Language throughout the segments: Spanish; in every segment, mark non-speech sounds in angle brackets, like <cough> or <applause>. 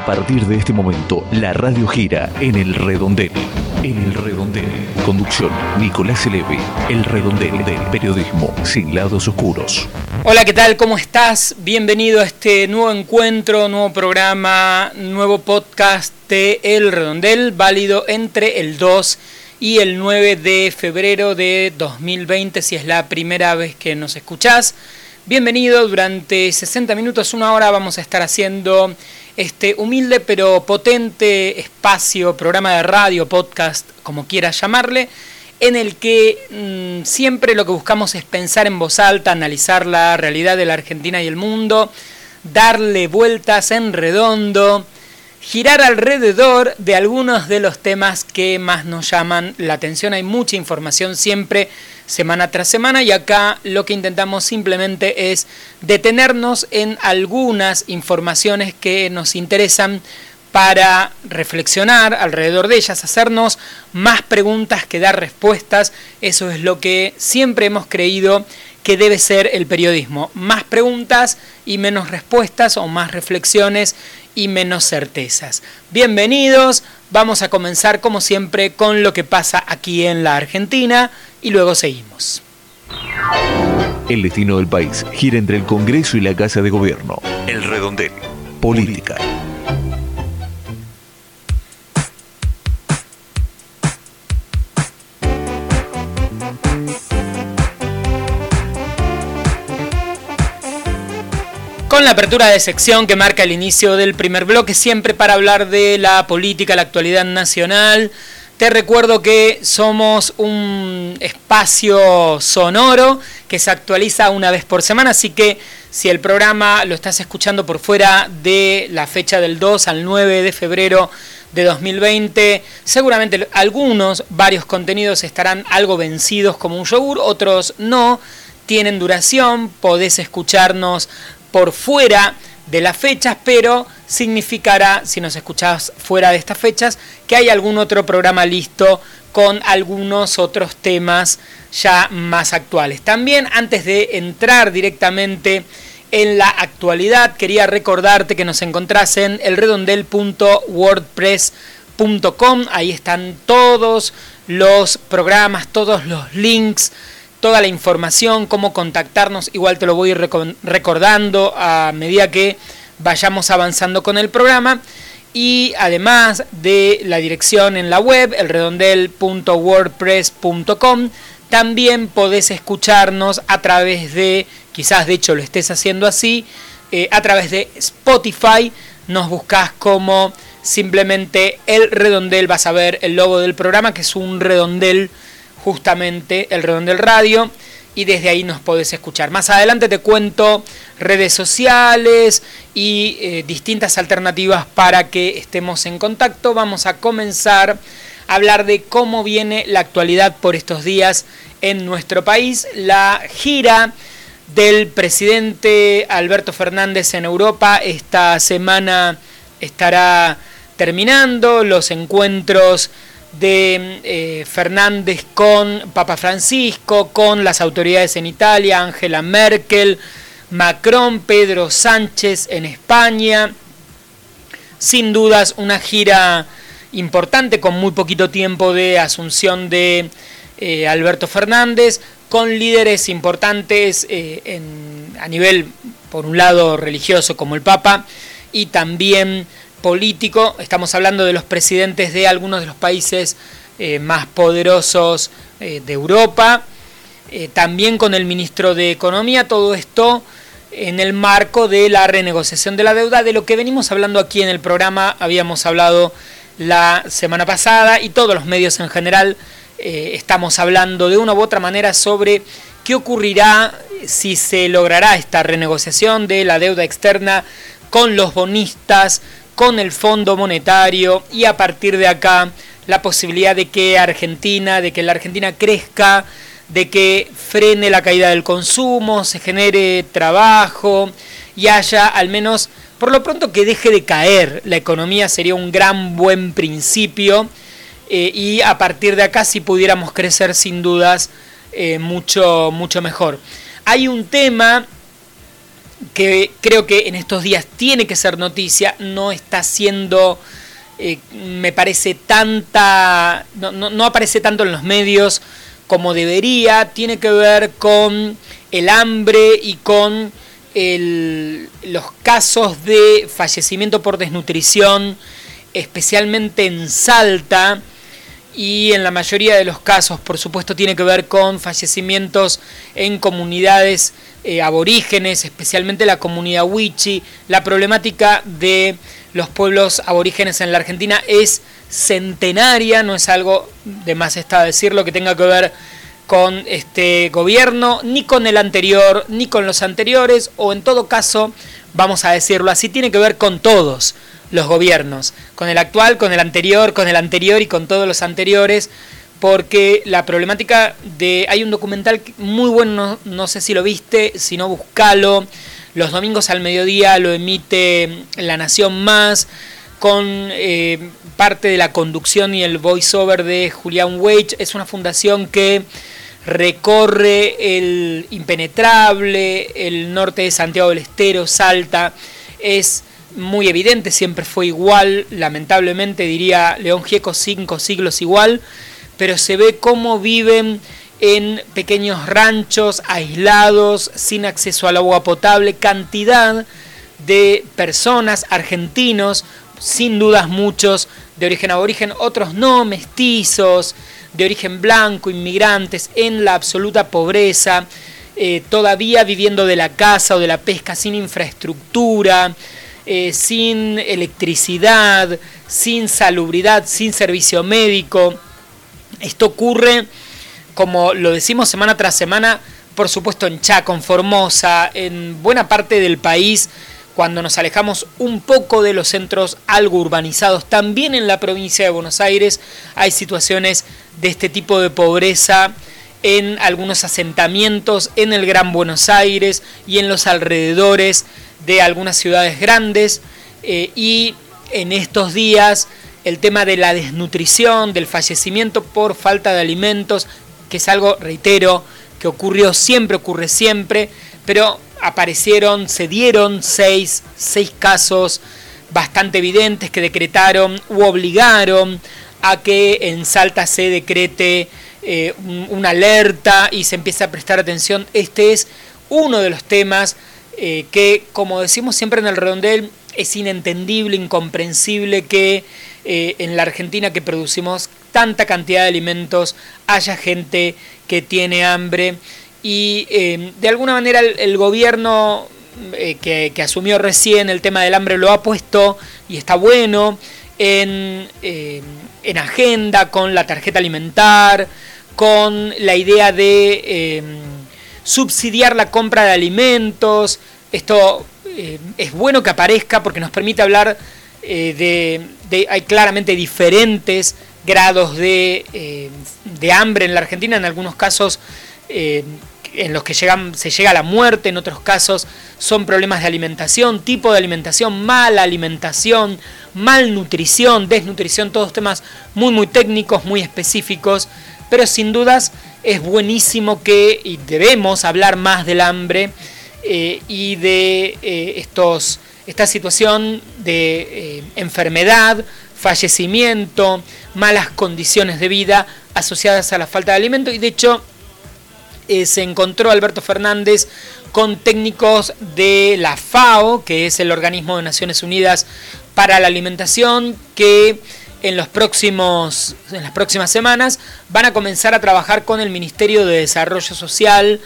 A partir de este momento, la radio gira en el redondel. En el redondel. Conducción, Nicolás Eleve. El redondel del periodismo sin lados oscuros. Hola, ¿qué tal? ¿Cómo estás? Bienvenido a este nuevo encuentro, nuevo programa, nuevo podcast de El Redondel, válido entre el 2 y el 9 de febrero de 2020, si es la primera vez que nos escuchás. Bienvenido, durante 60 minutos, una hora vamos a estar haciendo este humilde pero potente espacio, programa de radio, podcast, como quieras llamarle, en el que mm, siempre lo que buscamos es pensar en voz alta, analizar la realidad de la Argentina y el mundo, darle vueltas en redondo, girar alrededor de algunos de los temas que más nos llaman la atención. Hay mucha información siempre semana tras semana y acá lo que intentamos simplemente es detenernos en algunas informaciones que nos interesan para reflexionar alrededor de ellas, hacernos más preguntas que dar respuestas. Eso es lo que siempre hemos creído que debe ser el periodismo. Más preguntas y menos respuestas o más reflexiones y menos certezas. Bienvenidos, vamos a comenzar como siempre con lo que pasa aquí en la Argentina y luego seguimos. El destino del país gira entre el Congreso y la Casa de Gobierno. El redondel. Política. Con la apertura de sección que marca el inicio del primer bloque, siempre para hablar de la política, la actualidad nacional. Te recuerdo que somos un espacio sonoro que se actualiza una vez por semana, así que si el programa lo estás escuchando por fuera de la fecha del 2 al 9 de febrero de 2020, seguramente algunos, varios contenidos estarán algo vencidos como un yogur, otros no, tienen duración, podés escucharnos por fuera de las fechas, pero significará, si nos escuchás fuera de estas fechas, que hay algún otro programa listo con algunos otros temas ya más actuales. También antes de entrar directamente en la actualidad, quería recordarte que nos encontrás en elredondel.wordpress.com, ahí están todos los programas, todos los links toda la información, cómo contactarnos, igual te lo voy recordando a medida que vayamos avanzando con el programa. Y además de la dirección en la web, elredondel.wordpress.com, también podés escucharnos a través de, quizás de hecho lo estés haciendo así, eh, a través de Spotify. Nos buscas como simplemente el redondel, vas a ver el logo del programa, que es un redondel justamente el Redondel Radio y desde ahí nos podés escuchar. Más adelante te cuento redes sociales y eh, distintas alternativas para que estemos en contacto. Vamos a comenzar a hablar de cómo viene la actualidad por estos días en nuestro país. La gira del presidente Alberto Fernández en Europa esta semana estará terminando. Los encuentros de eh, Fernández con Papa Francisco, con las autoridades en Italia, Angela Merkel, Macron, Pedro Sánchez en España. Sin dudas una gira importante con muy poquito tiempo de asunción de eh, Alberto Fernández, con líderes importantes eh, a nivel, por un lado, religioso como el Papa, y también político, estamos hablando de los presidentes de algunos de los países eh, más poderosos eh, de Europa, eh, también con el ministro de Economía, todo esto en el marco de la renegociación de la deuda, de lo que venimos hablando aquí en el programa, habíamos hablado la semana pasada y todos los medios en general estamos hablando de una u otra manera sobre qué ocurrirá si se logrará esta renegociación de la deuda externa con los bonistas, con el Fondo Monetario y a partir de acá la posibilidad de que Argentina, de que la Argentina crezca, de que frene la caída del consumo, se genere trabajo y haya al menos, por lo pronto, que deje de caer la economía sería un gran buen principio eh, y a partir de acá si pudiéramos crecer sin dudas eh, mucho, mucho mejor. Hay un tema que creo que en estos días tiene que ser noticia, no está siendo, eh, me parece, tanta, no, aparece tanto en los medios como debería, tiene que ver con el hambre y con los casos de fallecimiento por desnutrición, especialmente en Salta, y en la mayoría de los casos, por supuesto, tiene que ver con fallecimientos en comunidades eh, aborígenes, especialmente la comunidad Wichi. La problemática de los pueblos aborígenes en la Argentina es centenaria, no es algo de más está decirlo que tenga que ver con este gobierno, ni con el anterior, ni con los anteriores, o en todo caso, vamos a decirlo así, tiene que ver con todos los gobiernos, con el actual, con el anterior, con el anterior y con todos los anteriores, porque la problemática de... Hay un documental muy bueno, no, sé si lo viste, si no, buscalo. Los domingos al mediodía lo emite La Nación Más, con eh, parte de la conducción y el voiceover de Julián Wage. Es una fundación que recorre el impenetrable, el norte de Santiago del Estero, Salta. Es muy evidente, siempre fue igual, lamentablemente diría León Gieco, cinco siglos igual, pero se ve cómo viven en pequeños ranchos aislados, sin acceso al agua potable, cantidad de personas argentinos, sin dudas muchos de origen aborigen, otros no, mestizos, de origen blanco, inmigrantes, en la absoluta pobreza, eh, todavía viviendo de la casa o de la pesca, sin infraestructura, eh, sin electricidad, sin salubridad, sin servicio médico. Esto ocurre, como lo decimos semana tras semana, por supuesto en Chaco, en Formosa, en buena parte del país, cuando nos alejamos un poco de los centros algo urbanizados. También en la provincia de Buenos Aires hay situaciones de este tipo de pobreza en algunos asentamientos en el Gran Buenos Aires y en los alrededores de algunas ciudades grandes eh, y en estos días el tema de la desnutrición, del fallecimiento por falta de alimentos, que es algo, reitero, que ocurrió siempre, ocurre siempre, pero aparecieron, se dieron seis, seis casos bastante evidentes que decretaron u obligaron a que en Salta se decrete eh, una alerta y se empiece a prestar atención. Este es uno de los temas eh, que, como decimos siempre en el redondel, es inentendible, incomprensible que eh, en la Argentina que producimos tanta cantidad de alimentos haya gente que tiene hambre y eh, de alguna manera el, gobierno que, asumió recién el tema del hambre lo ha puesto y está bueno en, en agenda con la tarjeta alimentar, con la idea de subsidiar la compra de alimentos. Esto eh, es bueno que aparezca porque nos permite hablar eh, de, Hay claramente diferentes grados de, eh, de, hambre en la Argentina, en algunos casos en los que llegan, se llega a la muerte, en otros casos son problemas de alimentación, tipo de alimentación, mala alimentación, malnutrición, desnutrición, todos temas muy muy técnicos, muy específicos, pero sin dudas es buenísimo que, y debemos hablar más del hambre eh, y de eh, estos, esta situación de eh, enfermedad, fallecimiento, malas condiciones de vida asociadas a la falta de alimento. Y de hecho, se encontró Alberto Fernández con técnicos de la FAO, que es el organismo de Naciones Unidas para la Alimentación, que en, los próximos, en las próximas semanas van a comenzar a trabajar con el Ministerio de Desarrollo Social.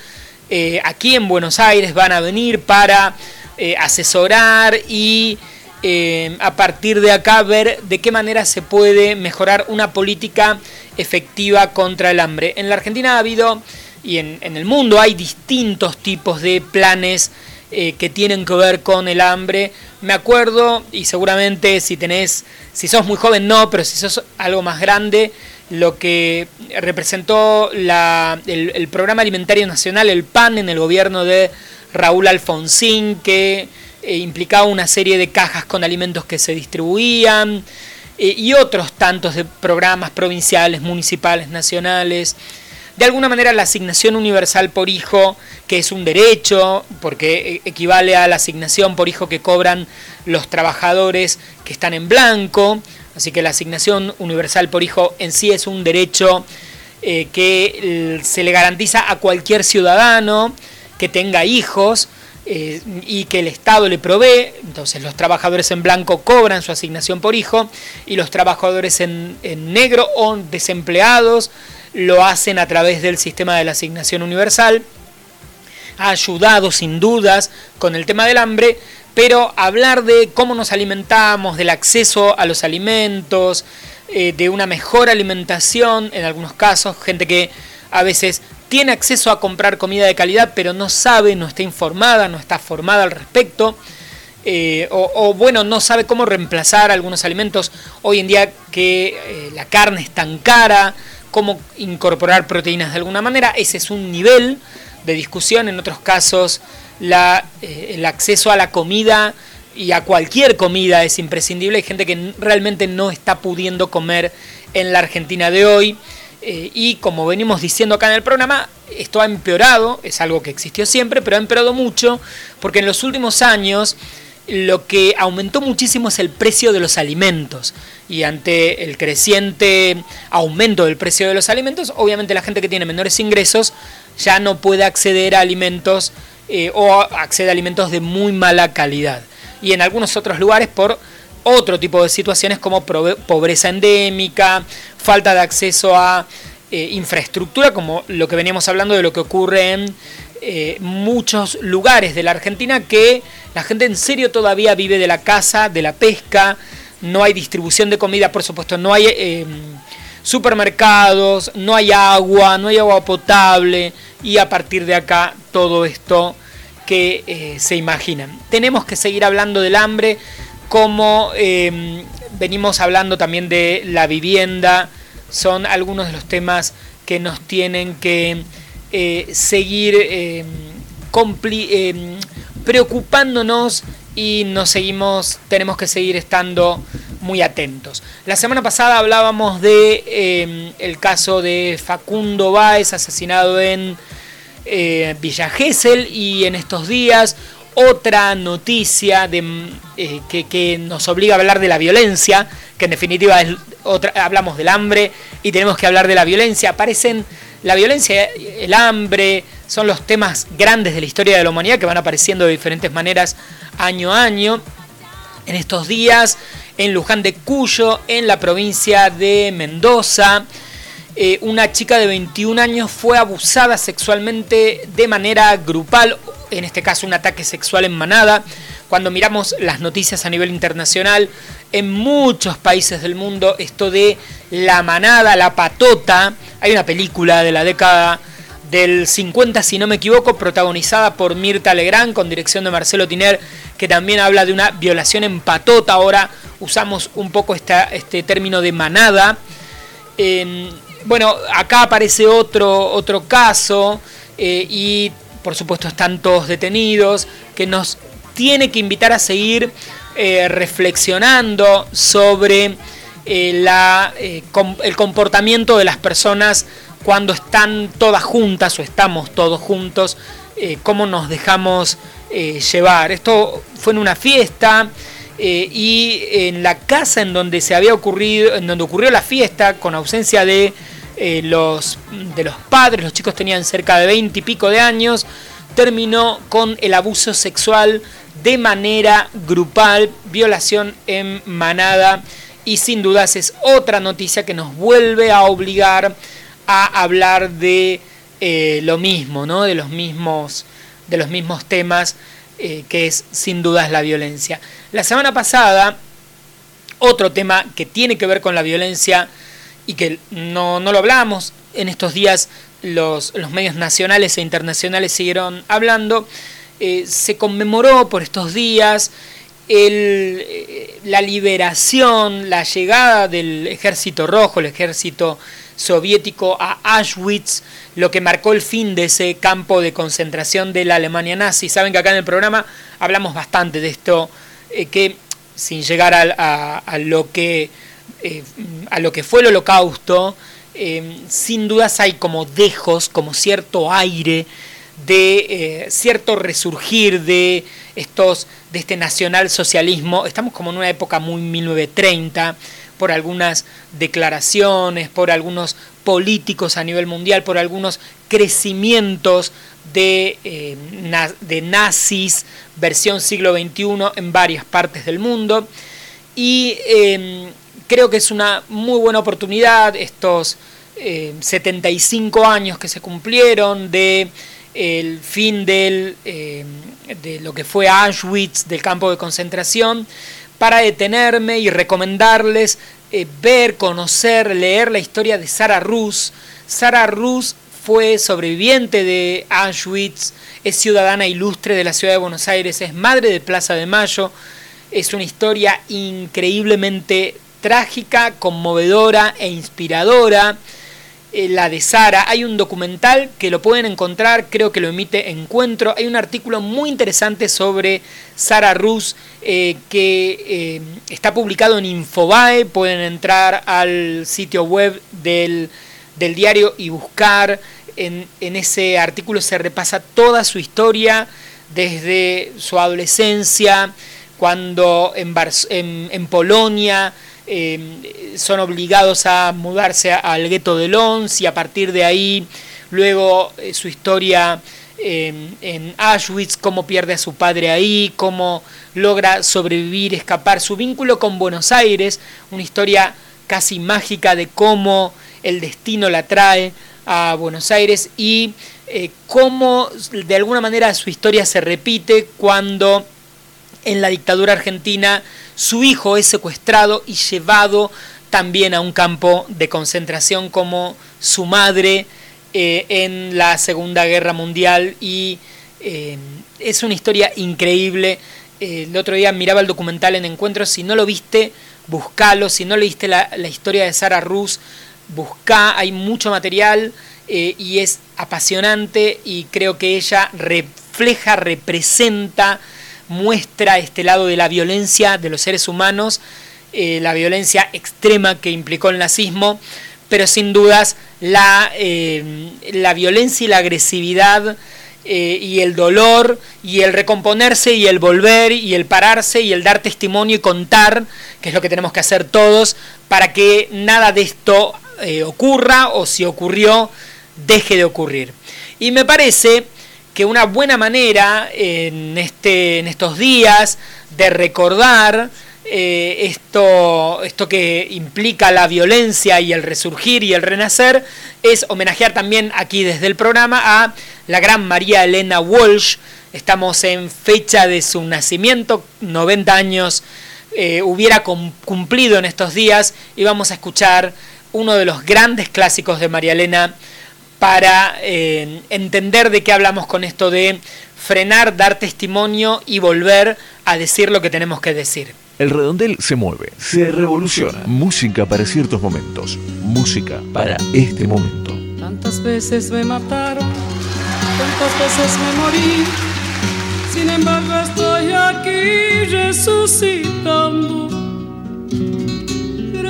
Eh, aquí en Buenos Aires van a venir para eh, asesorar y eh, a partir de acá ver de qué manera se puede mejorar una política efectiva contra el hambre. En la Argentina ha habido, y en, el mundo hay distintos tipos de planes que tienen que ver con el hambre. Me acuerdo, y seguramente si tenés si sos muy joven no, pero si sos algo más grande, lo que representó el, Programa Alimentario Nacional, el PAN, en el gobierno de Raúl Alfonsín, que eh, implicaba una serie de cajas con alimentos que se distribuían, eh, y otros tantos de programas provinciales, municipales, nacionales. De alguna manera la asignación universal por hijo, que es un derecho, porque e, equivale a la asignación por hijo que cobran los trabajadores que están en blanco, así que la asignación universal por hijo en sí es un derecho eh, que se le garantiza a cualquier ciudadano que tenga hijos eh, y que el Estado le provee. Entonces los trabajadores en blanco cobran su asignación por hijo y los trabajadores en, negro o desempleados lo hacen a través del sistema de la asignación universal. Ha ayudado sin dudas con el tema del hambre, pero hablar de cómo nos alimentamos, del acceso a los alimentos, eh, de una mejor alimentación, en algunos casos, gente que a veces tiene acceso a comprar comida de calidad, pero no sabe, no está informada, no está formada al respecto. Eh, o, bueno, no sabe cómo reemplazar algunos alimentos. Hoy en día que eh, la carne es tan cara, cómo incorporar proteínas de alguna manera, ese es un nivel de discusión. En otros casos, la, el acceso a la comida y a cualquier comida es imprescindible. Hay gente que realmente no está pudiendo comer en la Argentina de hoy. Eh, y como venimos diciendo acá en el programa, esto ha empeorado, es algo que existió siempre, pero ha empeorado mucho porque en los últimos años lo que aumentó muchísimo es el precio de los alimentos. Y ante el creciente aumento del precio de los alimentos, obviamente la gente que tiene menores ingresos ya no puede acceder a alimentos eh, o accede a alimentos de muy mala calidad y en algunos otros lugares por otro tipo de situaciones como pobreza endémica, falta de acceso a eh, infraestructura, como lo que veníamos hablando de lo que ocurre en eh, muchos lugares de la Argentina, que la gente en serio todavía vive de la caza, de la pesca, no hay distribución de comida, por supuesto, no hay em, supermercados, no hay agua, no hay agua potable, y a partir de acá todo esto que eh, se imaginan. Tenemos que seguir hablando del hambre, como em, venimos hablando también de la vivienda, son algunos de los temas que nos tienen que eh, seguir em, em, preocupándonos y nos seguimos, tenemos que seguir estando muy atentos. La semana pasada hablábamos de el caso de Facundo Báez, asesinado en eh, Villa Gesell y en estos días otra noticia de, eh, que, nos obliga a hablar de la violencia, que en definitiva es otra, hablamos del hambre y tenemos que hablar de la violencia. Aparecen la violencia, el hambre, son los temas grandes de la historia de la humanidad que van apareciendo de diferentes maneras año a año. En estos días, en Luján de Cuyo, en la provincia de Mendoza, eh, una chica de 21 años fue abusada sexualmente de manera grupal, en este caso un ataque sexual en manada. Cuando miramos las noticias a nivel internacional, en muchos países del mundo esto de la manada, la patota, hay una película de la década del 50, si no me equivoco, protagonizada por Mirta Legrand, con dirección de Marcelo Tiner, que también habla de una violación en patota. Ahora usamos un poco este término de manada. Bueno, acá aparece otro, otro caso eh, y por supuesto están todos detenidos, que nos tiene que invitar a seguir eh, reflexionando sobre eh, la, el comportamiento de las personas cuando están todas juntas o estamos todos juntos, cómo nos dejamos llevar. Esto fue en una fiesta. y en la casa en donde se había ocurrido, en donde ocurrió la fiesta, con ausencia de eh, los, de los padres, los chicos tenían cerca de 20 y pico de años, terminó con el abuso sexual de manera grupal, violación en manada y sin dudas es otra noticia que nos vuelve a obligar a hablar de eh, lo mismo, ¿no? de, los mismos, de los mismos temas eh, que es sin dudas la violencia. La semana pasada, otro tema que tiene que ver con la violencia y que no, lo hablamos, en estos días los, medios nacionales e internacionales siguieron hablando, eh, se conmemoró por estos días eh, la liberación, la llegada del ejército rojo, el ejército soviético a Auschwitz, lo que marcó el fin de ese campo de concentración de la Alemania nazi. Saben que acá en el programa hablamos bastante de esto, eh, que sin llegar a lo que eh, a lo que fue el holocausto sin dudas hay como dejos, como cierto aire de eh, cierto resurgir de estos de este nacionalsocialismo. Estamos como en una época muy 1930 por algunas declaraciones, por algunos políticos a nivel mundial, por algunos crecimientos de, eh, de nazis versión siglo XXI en varias partes del mundo. Y em, creo que es una muy buena oportunidad estos 75 eh, años que se cumplieron de el fin em, de lo que fue Auschwitz, del campo de concentración, para detenerme y recomendarles eh, ver, conocer, leer la historia de Sara Rus. Sara Rus fue sobreviviente de Auschwitz, es ciudadana ilustre de la ciudad de Buenos Aires, es madre de Plaza de Mayo. Es una historia increíblemente trágica, conmovedora e inspiradora. Eh, la de Sara. Hay un documental que lo pueden encontrar, creo que lo emite Encuentro. Hay un artículo muy interesante sobre Sara Rus eh, que eh, está publicado en Infobae. Pueden entrar al sitio web del, diario y buscar. En, ese artículo se repasa toda su historia desde su adolescencia, cuando en, en Polonia eh, son obligados a mudarse al gueto de Lons y a partir de ahí luego eh, su historia eh, en Auschwitz, cómo pierde a su padre ahí, cómo logra sobrevivir, escapar, su vínculo con Buenos Aires, una historia casi mágica de cómo el destino la trae a Buenos Aires y cómo de alguna manera su historia se repite cuando en la dictadura argentina su hijo es secuestrado y llevado también a un campo de concentración como su madre eh, en la Segunda Guerra Mundial y eh, es una historia increíble. Eh, el otro día miraba el documental en Encuentros, si no lo viste, buscalo, si no leíste la, la historia de Sara Rus, busca, hay mucho material y es apasionante y creo que ella refleja, representa muestra este lado de la violencia de los seres humanos, eh, la violencia extrema que implicó el nazismo, pero sin dudas la, eh, la violencia y la agresividad eh, y el dolor y el recomponerse y el volver y el pararse y el dar testimonio y contar, que es lo que tenemos que hacer todos, para que nada de esto ocurra o si ocurrió, deje de ocurrir. Y me parece que una buena manera en, este, en estos días de recordar eh, esto, esto que implica la violencia y el resurgir y el renacer es homenajear también aquí desde el programa a la gran María Elena Walsh. Estamos en fecha de su nacimiento, 90 años eh, hubiera cumplido en estos días y vamos a escuchar uno de los grandes clásicos de María Elena para eh, entender de qué hablamos con esto de frenar, dar testimonio y volver a decir lo que tenemos que decir. El redondel se mueve, se revoluciona. Música para ciertos momentos, música para este momento. Tantas veces me mataron, tantas veces me morí. Sin embargo estoy aquí resucitando.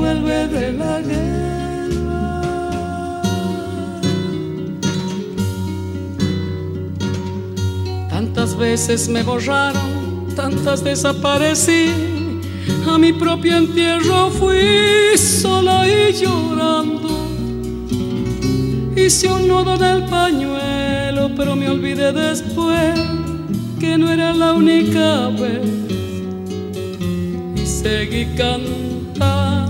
vuelve de la guerra. Tantas veces me borraron, tantas desaparecí. A mi propio entierro fui sola y llorando. Hice un nudo en el pañuelo, pero me olvidé después que no era la única vez. Y seguí cantando,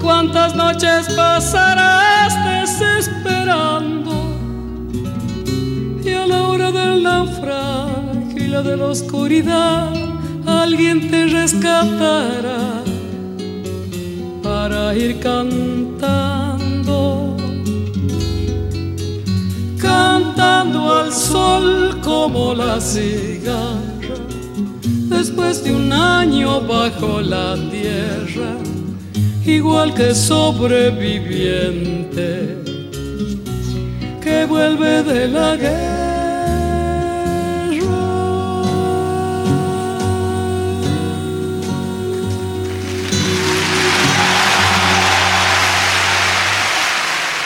cuántas noches pasarás desesperando. Y a la hora del naufragio y la de la oscuridad, alguien te rescatará para ir cantando, cantando al sol como la cigarra, después de un año bajo la tierra, igual que sobreviviente que vuelve de la guerra.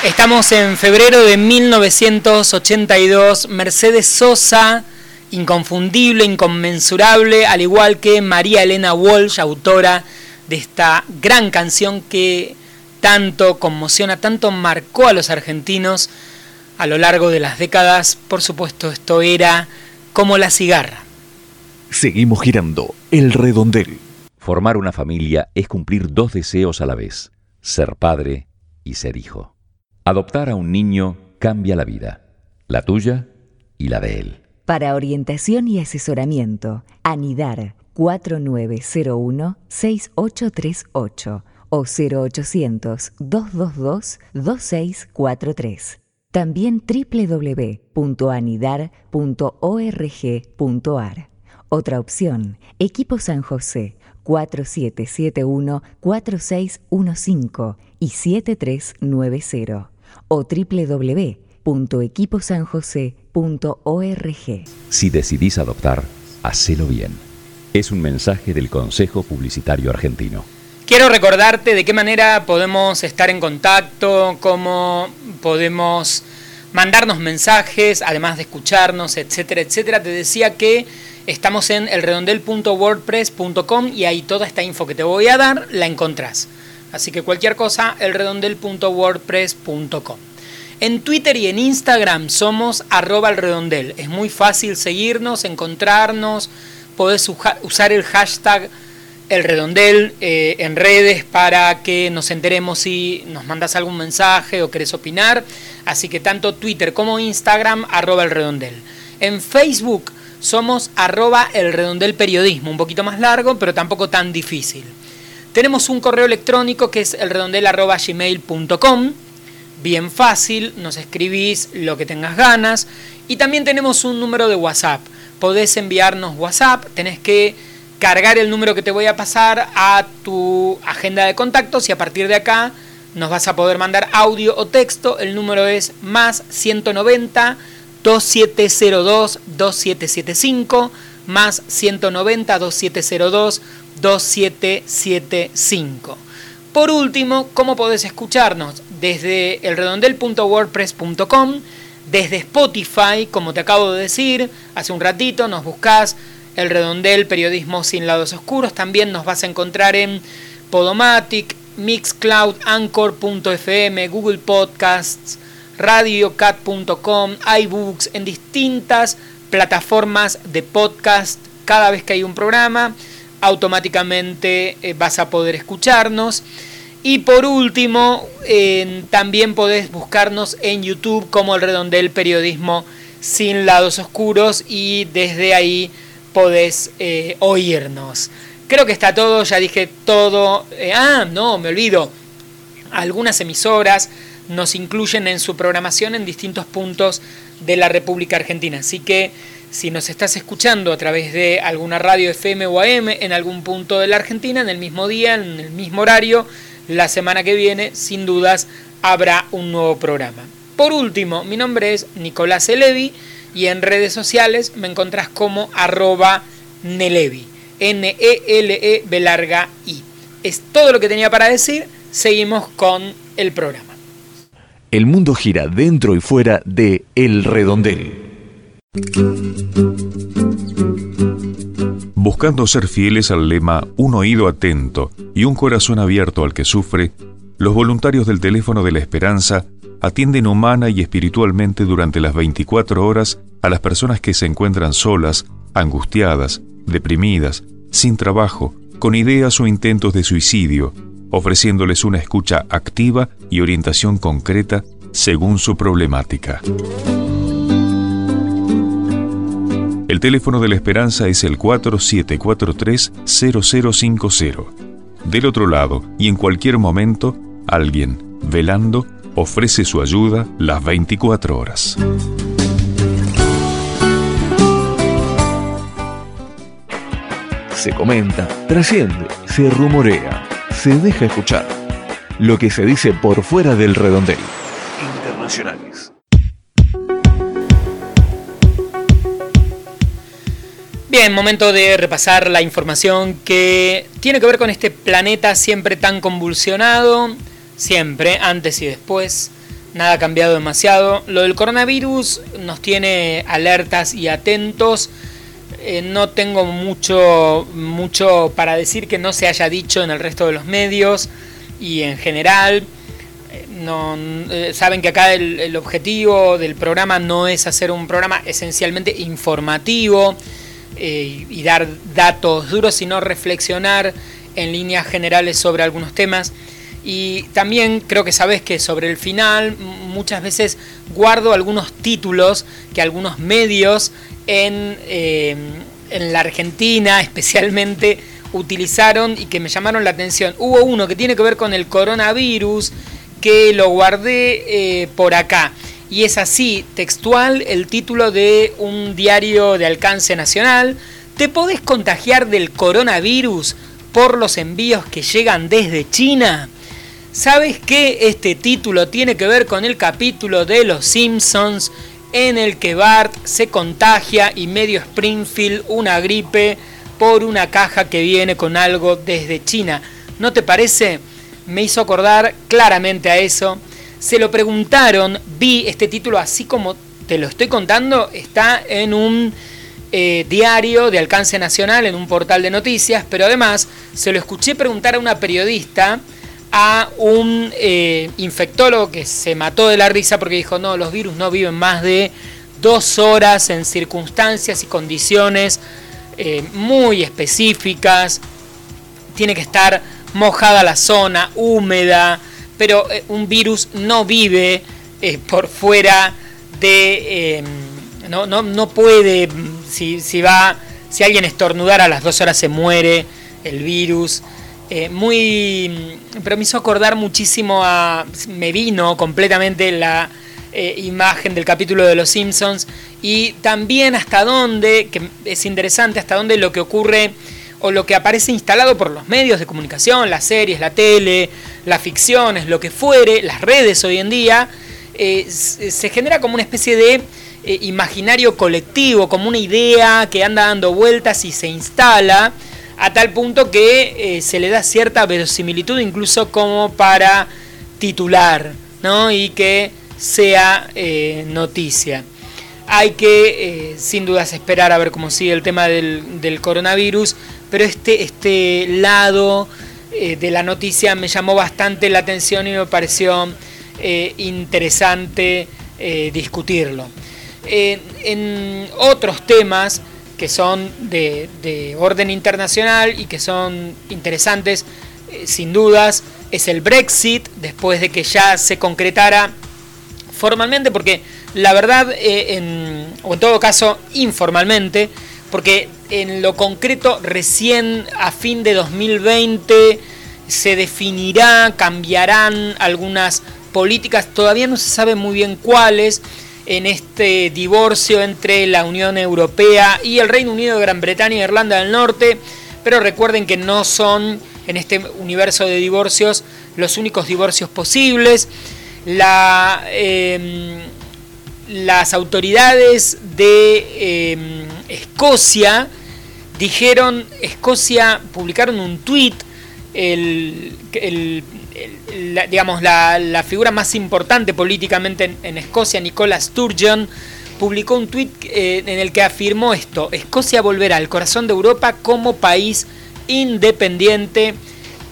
Estamos en febrero de 1982. Mercedes Sosa, inconfundible, inconmensurable, al igual que María Elena Walsh, autora de esta gran canción que tanto conmociona, tanto marcó a los argentinos a lo largo de las décadas. Por supuesto, esto era como la cigarra. Seguimos girando el redondel. Formar una familia es cumplir dos deseos a la vez, ser padre y ser hijo. Adoptar a un niño cambia la vida, la tuya y la de él. Para orientación y asesoramiento, anidar 4901-6838 o 0800-222-2643. También www.anidar.org.ar. Otra opción, Equipo San José 4771-4615 y 7390 o www.equiposanjose.org. Si decidís adoptar, hacelo bien. Es un mensaje del Consejo Publicitario Argentino. Quiero recordarte de qué manera podemos estar en contacto, cómo podemos mandarnos mensajes, además de escucharnos, etcétera, etcétera. Te decía que estamos en elredondel.wordpress.com y ahí toda esta info que te voy a dar la encontrás. Así que cualquier cosa, elredondel.wordpress.com. En Twitter y en Instagram somos arroba elredondel. Es muy fácil seguirnos, encontrarnos. Podés usar el hashtag elredondel eh, en redes para que nos enteremos si nos mandas algún mensaje o querés opinar. Así que tanto Twitter como Instagram, arroba elredondel. En Facebook somos arroba elredondel periodismo, un poquito más largo, pero tampoco tan difícil. Tenemos un correo electrónico que es elredondel.gmail.com. Bien fácil, nos escribís lo que tengas ganas. Y también tenemos un número de WhatsApp. Podés enviarnos WhatsApp, tenés que cargar el número que te voy a pasar a tu agenda de contactos y a partir de acá nos vas a poder mandar audio o texto. El número es más 190 2702 2775 más 190 2702 2775. Por último, ¿cómo podés escucharnos? Desde elredondel.wordpress.com, desde Spotify, como te acabo de decir, hace un ratito nos buscás El Redondel Periodismo sin lados oscuros, también nos vas a encontrar en Podomatic, Mixcloud, Anchor.fm, Google Podcasts, radiocat.com, iBooks, en distintas plataformas de podcast cada vez que hay un programa automáticamente eh, vas a poder escucharnos. Y por último, también podés buscarnos en YouTube como el Redondel Periodismo sin lados oscuros y desde ahí podés eh, oírnos. Creo que está todo, ya dije todo. Eh, ah, no, me olvido. Algunas emisoras nos incluyen en su programación en distintos puntos de la República Argentina. Así que si nos estás escuchando a través de alguna radio FM o AM en algún punto de la Argentina, en el mismo día, en el mismo horario, la semana que viene, sin dudas, habrá un nuevo programa. Por último, mi nombre es Nicolás Elevi y en redes sociales me encontrás como arroba Nelevi, N-E-L-E larga I. Es todo lo que tenía para decir, seguimos con el programa. El mundo gira dentro y fuera de El Redondel. Buscando ser fieles al lema Un oído atento y un corazón abierto al que sufre, los voluntarios del teléfono de la esperanza atienden humana y espiritualmente durante las 24 horas a las personas que se encuentran solas, angustiadas, deprimidas, sin trabajo, con ideas o intentos de suicidio, ofreciéndoles una escucha activa y orientación concreta según su problemática. El teléfono de la esperanza es el 4743-0050. Del otro lado, y en cualquier momento, alguien, velando, ofrece su ayuda las 24 horas. Se comenta, trasciende, se rumorea, se deja escuchar. Lo que se dice por fuera del redondel. Internacionales. Bien, momento de repasar la información que tiene que ver con este planeta siempre tan convulsionado, siempre, antes y después. Nada ha cambiado demasiado. Lo del coronavirus nos tiene alertas y atentos. Eh, no tengo mucho, mucho para decir que no se haya dicho en el resto de los medios y en general. Eh, no, eh, saben que acá el, el, objetivo del programa no es hacer un programa esencialmente informativo y dar datos duros, sino reflexionar en líneas generales sobre algunos temas. Y también creo que sabes que sobre el final muchas veces guardo algunos títulos que algunos medios en, eh, en la Argentina especialmente <laughs> utilizaron y que me llamaron la atención. Hubo uno que tiene que ver con el coronavirus que lo guardé eh, por acá. Y es así, textual, el título de un diario de alcance nacional. ¿Te podés contagiar del coronavirus por los envíos que llegan desde China? ¿Sabes qué? Este título tiene que ver con el capítulo de Los Simpsons en el que Bart se contagia y medio Springfield una gripe por una caja que viene con algo desde China. ¿No te parece? Me hizo acordar claramente a eso. Se lo preguntaron, vi este título así como te lo estoy contando, está en un eh, diario de alcance nacional, en un portal de noticias, pero además se lo escuché preguntar a una periodista a un eh, infectólogo que se mató de la risa porque dijo, no, los virus no viven más de dos horas en circunstancias y condiciones eh, muy específicas, tiene que estar mojada la zona, húmeda, pero eh, un virus no vive por fuera de... no, no, no puede, si, si va, si alguien estornudara a las dos horas se muere el virus. Eh, muy. Pero me hizo acordar muchísimo a. Me vino completamente la eh, imagen del capítulo de Los Simpsons y también hasta dónde, que es interesante, hasta dónde lo que ocurre o lo que aparece instalado por los medios de comunicación, las series, la tele, las ficciones, lo que fuere, las redes hoy en día, eh, se genera como una especie de imaginario colectivo, como una idea que anda dando vueltas y se instala a tal punto que eh, se le da cierta verosimilitud incluso como para titular, ¿no? Y que sea eh, noticia. Hay que, eh, sin dudas, esperar a ver cómo sigue el tema del, coronavirus, pero este, este lado de la noticia me llamó bastante la atención y me pareció interesante discutirlo. en otros temas, que son de, orden internacional y que son interesantes, eh, sin dudas, es el Brexit, después de que ya se concretara formalmente, porque la verdad, eh, o en todo caso informalmente, porque en lo concreto recién a fin de 2020 se definirá, cambiarán algunas políticas, todavía no se sabe muy bien cuáles, en este divorcio entre la Unión Europea y el Reino Unido Gran Bretaña e Irlanda del Norte, pero recuerden que no son en este universo de divorcios los únicos divorcios posibles. La, em, las autoridades de em, Escocia dijeron, Escocia publicaron un tuit, el, la, digamos, la, figura más importante políticamente en, Escocia, Nicola Sturgeon, publicó un tuit eh, en el que afirmó esto, Escocia volverá al corazón de Europa como país independiente.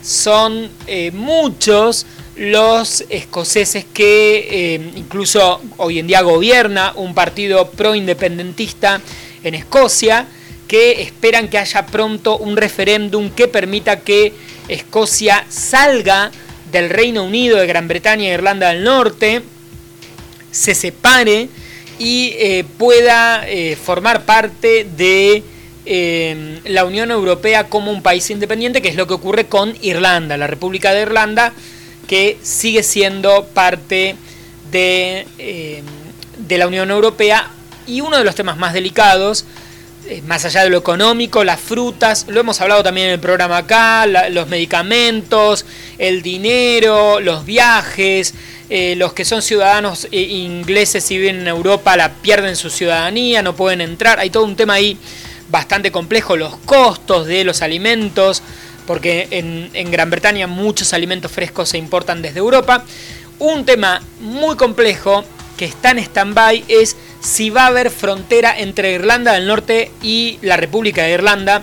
Son eh, muchos los escoceses que eh, incluso hoy en día gobierna un partido pro-independentista en Escocia, que esperan que haya pronto un referéndum que permita que Escocia salga del Reino Unido, de Gran Bretaña e Irlanda del Norte, se separe y eh, pueda eh, formar parte de la Unión Europea como un país independiente, que es lo que ocurre con Irlanda, la República de Irlanda, que sigue siendo parte de, de la Unión Europea. Y uno de los temas más delicados eh, más allá de lo económico, las frutas, lo hemos hablado también en el programa acá, los medicamentos, el dinero, los viajes, eh, los que son ciudadanos eh, ingleses y viven en Europa la pierden su ciudadanía, no pueden entrar, hay todo un tema ahí bastante complejo, los costos de los alimentos, porque en, en Gran Bretaña muchos alimentos frescos se importan desde Europa. Un tema muy complejo que está en stand-by es si va a haber frontera entre Irlanda del Norte y la República de Irlanda.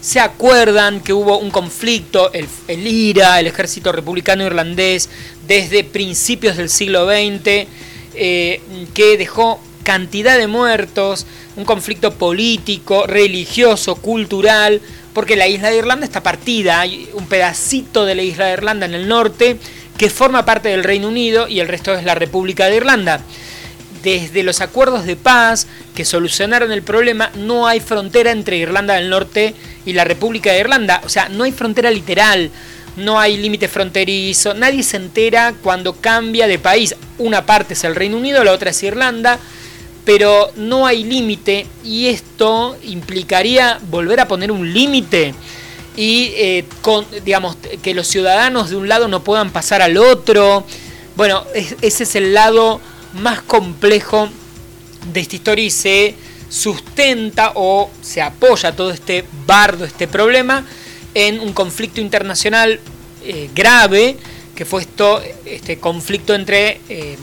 Se acuerdan que hubo un conflicto, el, IRA, el ejército republicano irlandés, desde principios del siglo XX, eh, que dejó cantidad de muertos, un conflicto político, religioso, cultural, porque la isla de Irlanda está partida, hay un pedacito de la isla de Irlanda en el norte que forma parte del Reino Unido y el resto es la República de Irlanda. Desde los acuerdos de paz que solucionaron el problema, no hay frontera entre Irlanda del Norte y la República de Irlanda. O sea, no hay frontera literal, no hay límite fronterizo, nadie se entera cuando cambia de país. Una parte es el Reino Unido, la otra es Irlanda, pero no hay límite y esto implicaría volver a poner un límite y eh, con, digamos que los ciudadanos de un lado no puedan pasar al otro. Bueno, ese es el lado más complejo de esta historia y se sustenta o se apoya todo este bardo, este problema, en un conflicto internacional eh, grave, que fue esto, este conflicto entre eh,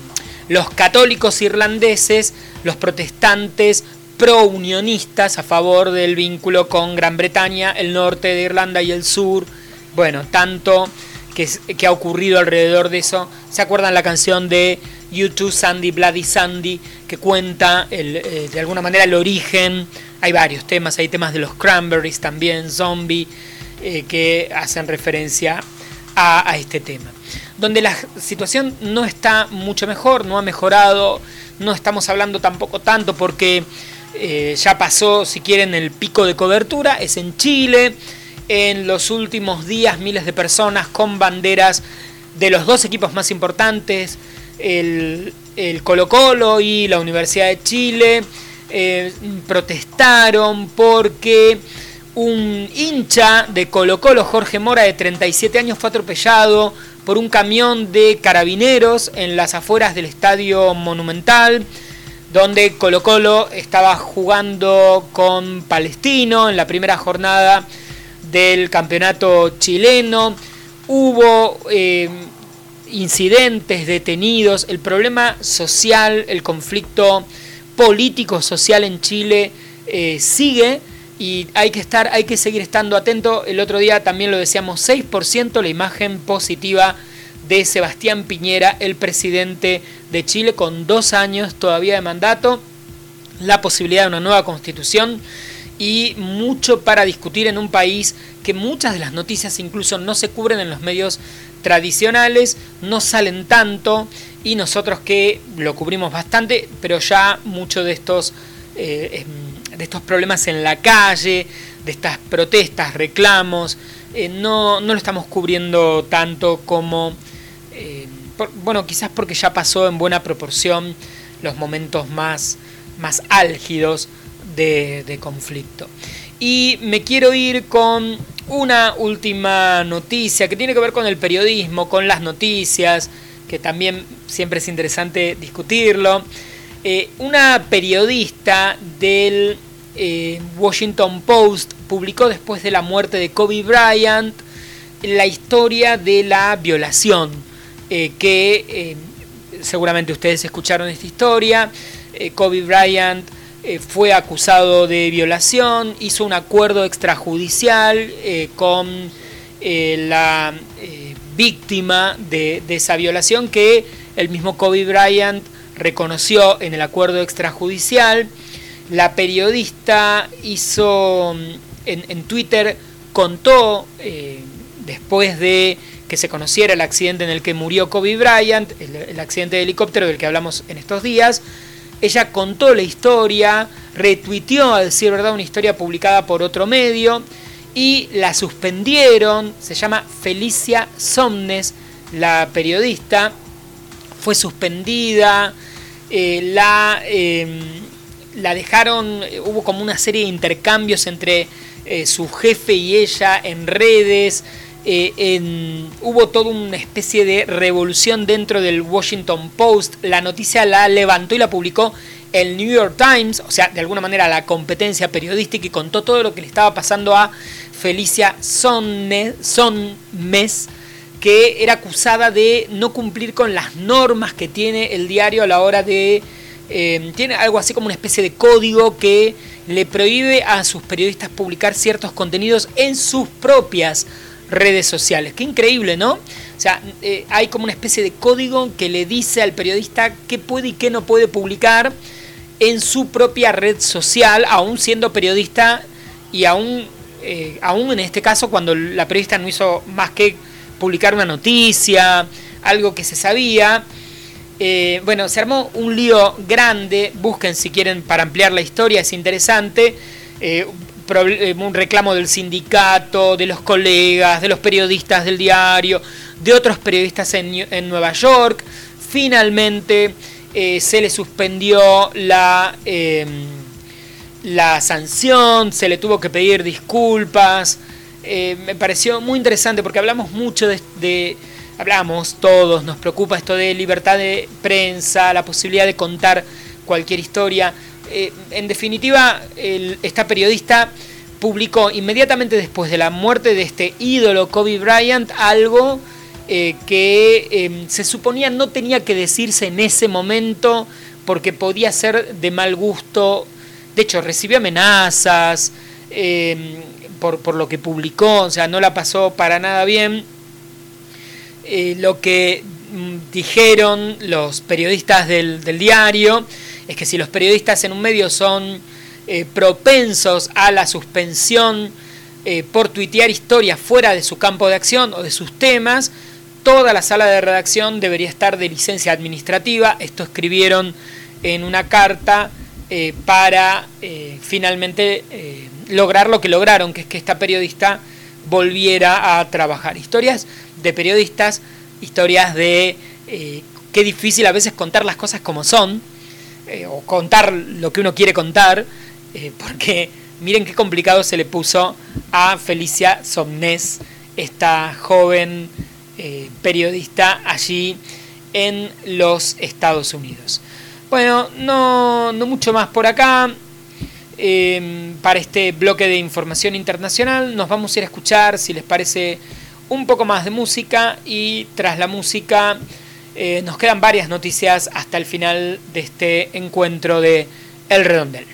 los católicos irlandeses, los protestantes pro-unionistas a favor del vínculo con Gran Bretaña, el norte de Irlanda y el sur. Bueno, tanto que, que ha ocurrido alrededor de eso. ¿Se acuerdan la canción de YouTube Sandy Bloody Sandy que cuenta eh, de alguna manera el origen? Hay varios temas, hay temas de los Cranberries también, Zombie, eh, que hacen referencia a, a este tema. Donde la situación no está mucho mejor, no ha mejorado, no estamos hablando tampoco tanto porque eh, ya pasó, si quieren, el pico de cobertura, es en Chile. En los últimos días miles de personas con banderas de los dos equipos más importantes, el, Colo Colo y la Universidad de Chile, eh, protestaron porque un hincha de Colo Colo, Jorge Mora, de 37 años, fue atropellado por un camión de carabineros en las afueras del Estadio Monumental donde Colo Colo estaba jugando con Palestino en la primera jornada del campeonato chileno. Hubo eh, incidentes, detenidos, el problema social, el conflicto político social en Chile eh, sigue y hay que estar, hay que seguir estando atento. El otro día también lo decíamos, 6% la imagen positiva de Sebastián Piñera, el presidente de Chile, con dos años todavía de mandato, la posibilidad de una nueva constitución y mucho para discutir en un país que muchas de las noticias incluso no se cubren en los medios tradicionales, no salen tanto y nosotros que lo cubrimos bastante, pero ya muchos de estos, eh, de estos problemas en la calle, de estas protestas, reclamos, eh, no, no lo estamos cubriendo tanto como eh, bueno, quizás porque ya pasó en buena proporción los momentos más, más álgidos de, conflicto. Y me quiero ir con una última noticia que tiene que ver con el periodismo, con las noticias, que también siempre es interesante discutirlo. Eh, una periodista del eh, Washington Post publicó después de la muerte de Kobe Bryant la historia de la violación eh, que eh, seguramente ustedes escucharon esta historia. Kobe Bryant fue acusado de violación, hizo un acuerdo extrajudicial con la víctima de, esa violación que el mismo Kobe Bryant reconoció en el acuerdo extrajudicial. La periodista hizo mm, en, Twitter, contó eh, después de que se conociera el accidente en el que murió Kobe Bryant, el, accidente de helicóptero del que hablamos en estos días, ella contó la historia, retuiteó, a decir verdad, una historia publicada por otro medio y la suspendieron, se llama Felicia Somnes, la periodista, fue suspendida, eh, la, em, la dejaron, hubo como una serie de intercambios entre eh, su jefe y ella en redes, eh, hubo toda una especie de revolución dentro del Washington Post. La noticia la levantó y la publicó el New York Times, o sea, de alguna manera la competencia periodística y contó todo lo que le estaba pasando a Felicia Sonnes, que era acusada de no cumplir con las normas que tiene el diario a la hora de... Eh, tiene algo así como una especie de código que le prohíbe a sus periodistas publicar ciertos contenidos en sus propias redes sociales. Qué increíble, ¿no? O sea, eh, hay como una especie de código que le dice al periodista qué puede y qué no puede publicar en su propia red social, aún siendo periodista y aún, eh, aún en este caso cuando la periodista no hizo más que publicar una noticia, algo que se sabía. Eh, bueno, se armó un lío grande, busquen si quieren para ampliar la historia, es interesante. Eh, un reclamo del sindicato, de los colegas, de los periodistas del diario, de otros periodistas en, Nueva York. Finalmente eh, se le suspendió la, em, la sanción, se le tuvo que pedir disculpas. Eh, me pareció muy interesante porque hablamos mucho de, hablamos todos, nos preocupa esto de libertad de prensa, la posibilidad de contar cualquier historia. Eh, en definitiva, esta periodista publicó inmediatamente después de la muerte de este ídolo Kobe Bryant algo eh, que em, se suponía no tenía que decirse en ese momento porque podía ser de mal gusto. De hecho, recibió amenazas em, por, lo que publicó, o sea, no la pasó para nada bien. Eh, lo que mm, dijeron los periodistas del diario es que si los periodistas en un medio son eh, propensos a la suspensión eh, por tuitear historias fuera de su campo de acción o de sus temas, toda la sala de redacción debería estar de licencia administrativa. Esto escribieron en una carta para finalmente lograr lo que lograron, que es que esta periodista volviera a trabajar. Historias de periodistas, historias de qué difícil a veces contar las cosas como son, eh, o contar lo que uno quiere contar, eh, porque miren qué complicado se le puso a Felicia Somnes, esta joven eh, periodista allí en los Estados Unidos. Bueno, no, no mucho más por acá. para este bloque de información internacional nos vamos a ir a escuchar, si les parece, un poco más de música y tras la música eh, nos quedan varias noticias hasta el final de este encuentro de El Redondel.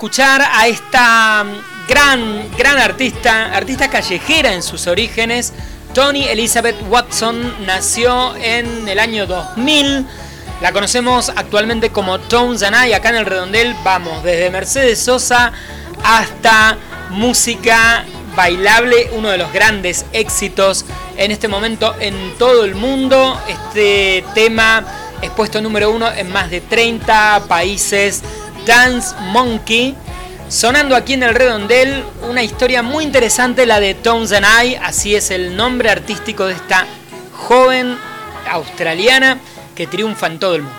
Escuchar a esta mm, gran, gran artista, artista callejera en sus orígenes. Tony Elizabeth Watson nació en el año 2000. La conocemos actualmente como Tones and I. Acá en el redondel vamos desde Mercedes Sosa hasta música bailable, uno de los grandes éxitos en este momento en todo el mundo. Este tema es puesto número uno en más de 30 países. Dance Monkey. Sonando aquí en el redondel, una historia muy interesante, la de Tones and I, así es el nombre artístico de esta joven australiana que triunfa en todo el mundo.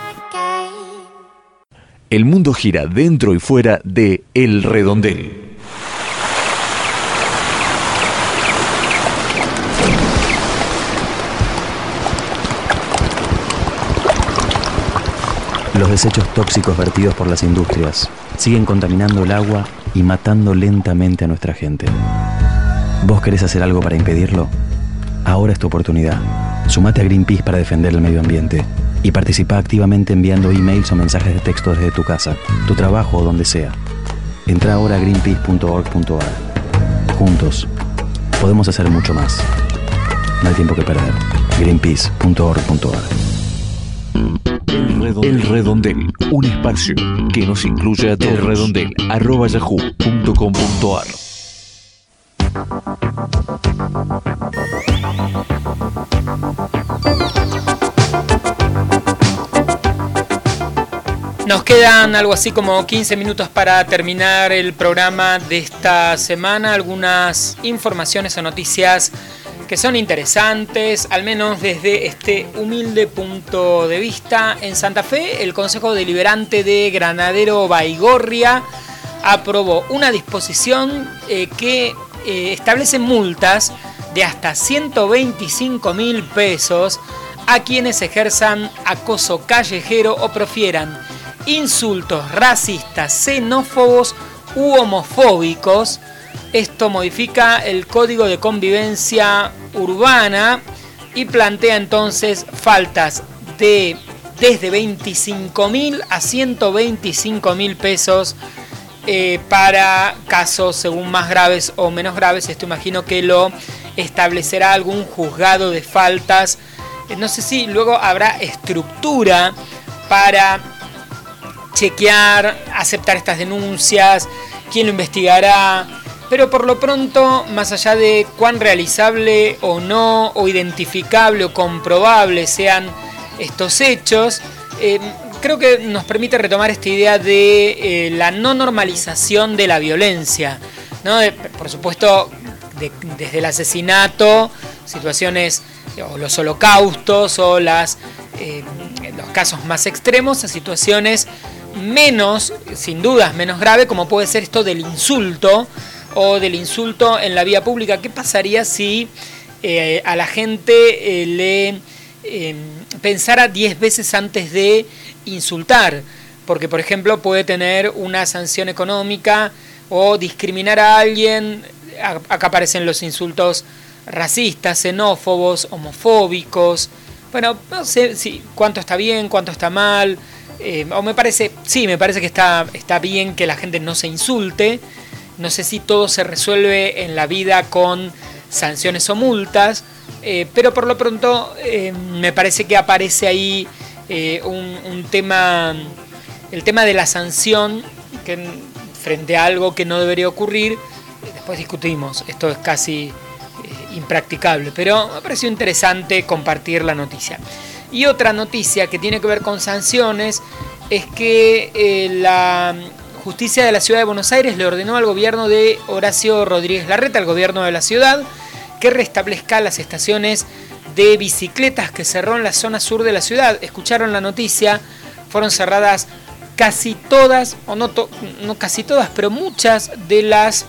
El mundo gira dentro y fuera de El Redondel. Los desechos tóxicos vertidos por las industrias siguen contaminando el agua y matando lentamente a nuestra gente. ¿Vos querés hacer algo para impedirlo? Ahora es tu oportunidad. Sumate a Greenpeace para defender el medio ambiente y participa activamente enviando emails o mensajes de texto desde tu casa, tu trabajo o donde sea. Entra ahora a greenpeace.org.ar. Juntos podemos hacer mucho más. No hay tiempo que perder. greenpeace.org.ar. El Redondel. El Redondel, un espacio que nos incluye a todos. El Redondel, arroba yahoo.com.ar. Nos quedan algo así como 15 minutos para terminar el programa de esta semana. Algunas informaciones o noticias que son interesantes, al menos desde este humilde punto de vista. En Santa Fe, el Consejo Deliberante de Granadero Baigorria aprobó una disposición eh, que eh, establece multas de hasta 125 mil pesos a quienes ejerzan acoso callejero o profieran insultos racistas, xenófobos u homofóbicos. Esto modifica el Código de Convivencia Urbana y plantea entonces faltas de desde 25 mil a 125 mil pesos eh, para casos según más graves o menos graves. Esto imagino que lo establecerá algún juzgado de faltas. Eh, no sé si luego habrá estructura para chequear, aceptar estas denuncias, quién lo investigará. Pero por lo pronto, más allá de cuán realizable o no, o identificable o comprobable sean estos hechos, eh, creo que nos permite retomar esta idea de eh, la no normalización de la violencia. ¿no? Por supuesto, de- desde el asesinato, situaciones o los holocaustos o las, eh, los casos más extremos a situaciones menos, sin dudas, menos grave, como puede ser esto del insulto o del insulto en la vía pública. ¿Qué pasaría si eh, a la gente eh, le eh, pensara 10 veces antes de insultar? Porque, por ejemplo, puede tener una sanción económica o discriminar a alguien. Acá aparecen los insultos racistas, xenófobos, homofóbicos. Bueno, no sé si cuánto está bien, cuánto está mal. eh, o me parece, sí, me parece que está, está bien que la gente no se insulte. No sé si todo se resuelve en la vida con sanciones o multas, eh, pero por lo pronto eh, me parece que aparece ahí eh, un, tema, el tema de la sanción frente a algo que no debería ocurrir, después discutimos, esto es casi impracticable, pero me pareció interesante compartir la noticia. Y otra noticia que tiene que ver con sanciones es que la justicia de la ciudad de Buenos Aires le ordenó al gobierno de Horacio Rodríguez Larreta, al gobierno de la ciudad, que restablezca las estaciones de bicicletas que cerró en la zona sur de la ciudad. Escucharon la noticia, fueron cerradas casi todas, o no, casi todas, pero muchas de las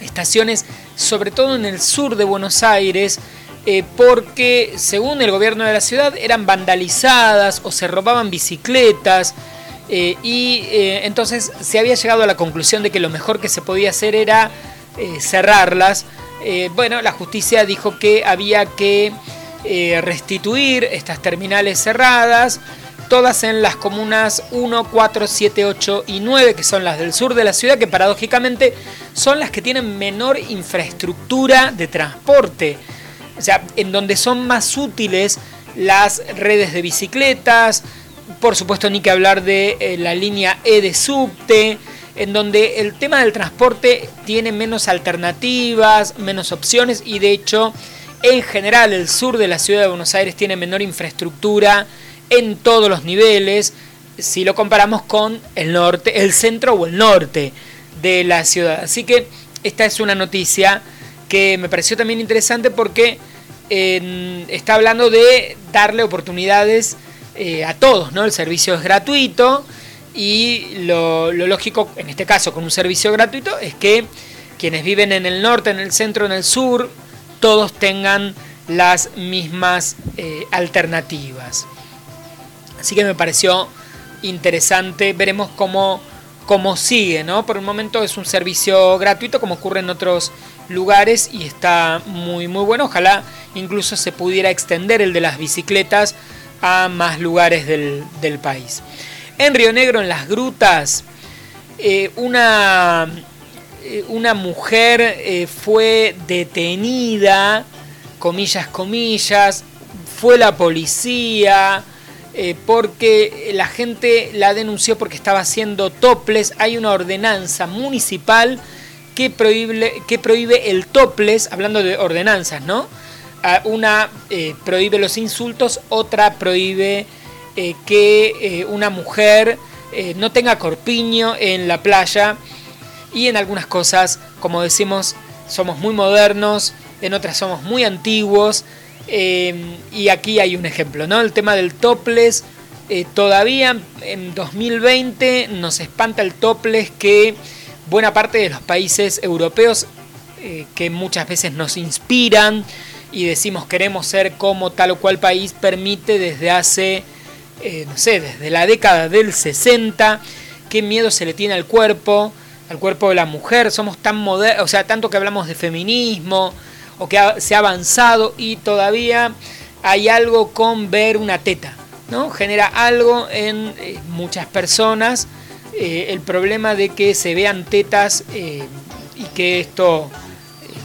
estaciones, sobre todo en el sur de Buenos Aires, eh, porque según el gobierno de la ciudad eran vandalizadas o se robaban bicicletas. Eh, y eh, entonces se había llegado a la conclusión de que lo mejor que se podía hacer era cerrarlas. bueno, la justicia dijo que había que restituir estas terminales cerradas, todas en las comunas 1, 4, 7, 8 y 9, que son las del sur de la ciudad, que paradójicamente son las que tienen menor infraestructura de transporte. O sea, en donde son más útiles las redes de bicicletas, por supuesto ni que hablar de eh, la línea E de subte, en donde el tema del transporte tiene menos alternativas, menos opciones y de hecho en general el sur de la ciudad de Buenos Aires tiene menor infraestructura en todos los niveles si lo comparamos con el norte, el centro o el norte de la ciudad. Así que esta es una noticia que me pareció también interesante porque está hablando de darle oportunidades eh, a todos, ¿no? El servicio es gratuito y lo, lógico, en este caso con un servicio gratuito, es que quienes viven en el norte, en el centro, en el sur, todos tengan las mismas eh, alternativas. Así que me pareció interesante, veremos cómo, cómo sigue, ¿no? Por el momento es un servicio gratuito como ocurre en otros lugares y está muy muy bueno. Ojalá incluso se pudiera extender el de las bicicletas a más lugares del, país. En Río Negro, en las grutas, eh, una, eh, una mujer eh, fue detenida, comillas, comillas, fue la policía, porque la gente la denunció porque estaba haciendo toples. Hay una ordenanza municipal que prohíbe, que prohíbe el toples, hablando de ordenanzas, ¿no? Una eh, prohíbe los insultos, otra prohíbe eh, que eh, una mujer no tenga corpiño en la playa y en algunas cosas, como decimos, somos muy modernos, en otras somos muy antiguos y aquí hay un ejemplo, ¿no? El tema del topless, todavía en 2020 nos espanta el topless que buena parte de los países europeos que muchas veces nos inspiran y decimos queremos ser como tal o cual país, permite desde hace, eh, no sé, desde la década del 60, qué miedo se le tiene al cuerpo, al cuerpo de la mujer, somos tan modernos, o sea, tanto que hablamos de feminismo o que se ha avanzado y todavía hay algo con ver una teta, ¿no? Genera algo en eh, muchas personas eh, el problema de que se vean tetas y que esto,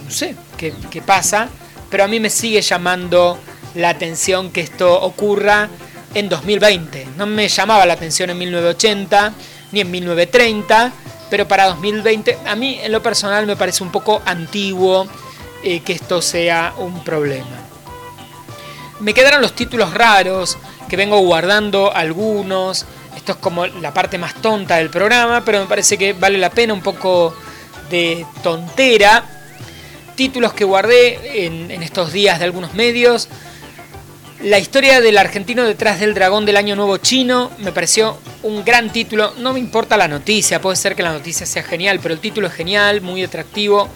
no sé, qué, pasa, pero a mí me sigue llamando la atención que esto ocurra en 2020. No me llamaba la atención en 1980 ni en 1930, pero para 2020 a mí en lo personal me parece un poco antiguo que esto sea un problema. Me quedaron los títulos raros, que vengo guardando algunos, esto es como la parte más tonta del programa, pero me parece que vale la pena un poco de tontera. Títulos que guardé en, estos días de algunos medios. La historia del argentino detrás del dragón del año nuevo chino me pareció un gran título. No me importa la noticia, puede ser que la noticia sea genial, pero el título es genial, muy atractivo.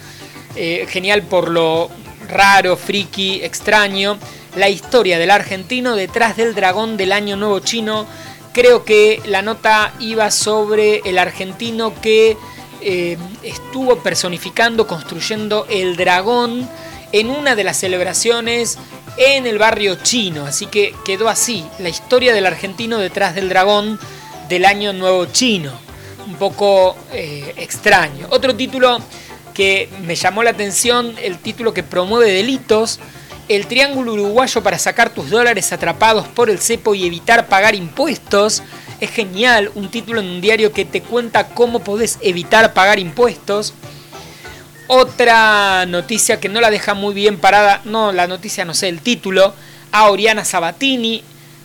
Eh, genial por lo raro, friki, extraño. La historia del argentino detrás del dragón del año nuevo chino Creo que la nota iba sobre el argentino que eh, estuvo personificando, construyendo el dragón en una de las celebraciones en el barrio chino. Así que quedó así, la historia del argentino detrás del dragón del año nuevo chino. Un poco eh, extraño. Otro título que me llamó la atención, el título que promueve delitos el triángulo uruguayo para sacar tus dólares atrapados por el cepo y evitar pagar impuestos. Genial, un título en un diario que te cuenta cómo podés evitar pagar impuestos. Otra noticia que no la deja muy bien parada, no la noticia, no sé, el título, a Oriana Sabatini.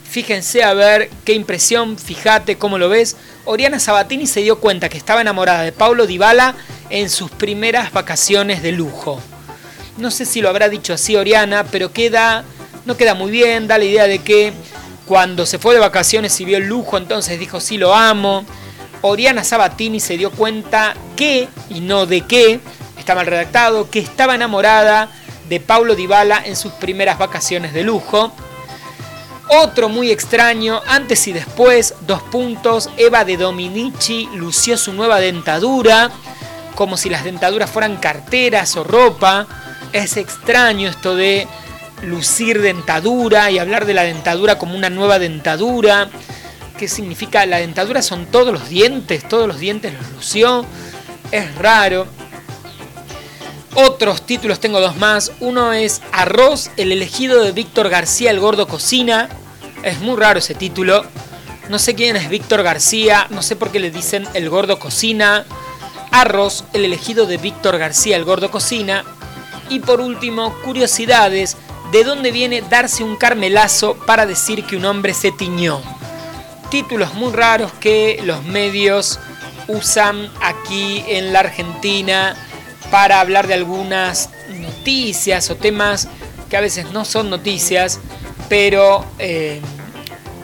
Fíjense a ver qué impresión, fíjate cómo lo ves. Oriana Sabatini se dio cuenta que estaba enamorada de Paulo Dybala en sus primeras vacaciones de lujo. No sé si lo habrá dicho así Oriana, pero queda no queda muy bien, da la idea de que cuando se fue de vacaciones y vio el lujo, entonces dijo sí lo amo. Oriana Sabatini se dio cuenta que, y no de qué, está mal redactado, que estaba enamorada de Paulo Dybala en sus primeras vacaciones de lujo. Otro muy extraño, antes y después, dos puntos, Eva de Dominici lució su nueva dentadura, como si las dentaduras fueran carteras o ropa. Es extraño esto de lucir dentadura y hablar de la dentadura como una nueva dentadura. ¿Qué significa? La dentadura son todos los dientes, todos los dientes los lució. Es raro. Otros títulos tengo dos más. Uno es Arroz, el elegido de Víctor García, el gordo cocina. Es muy raro ese título. No sé quién es Víctor García, no sé por qué le dicen el gordo cocina. Arroz, el elegido de Víctor García, el gordo cocina. Y por último, curiosidades, ¿de dónde viene darse un carmelazo para decir que un hombre se tiñó? Títulos muy raros que los medios usan aquí en la Argentina para hablar de algunas noticias o temas que a veces no son noticias, pero eh,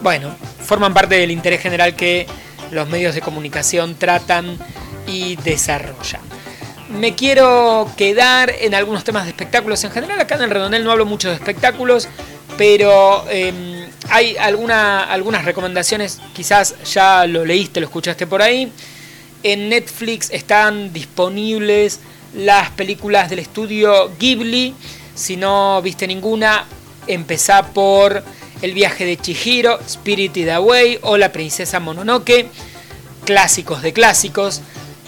bueno, forman parte del interés general que los medios de comunicación tratan y desarrollan. Me quiero quedar en algunos temas de espectáculos en general. Acá en el Redondel no hablo mucho de espectáculos, pero eh, hay alguna, algunas recomendaciones, quizás ya lo leíste, lo escuchaste por ahí. En Netflix están disponibles las películas del estudio Ghibli. Si no viste ninguna, empezá por El viaje de Chihiro, Spirited Away o La princesa Mononoke, clásicos de clásicos.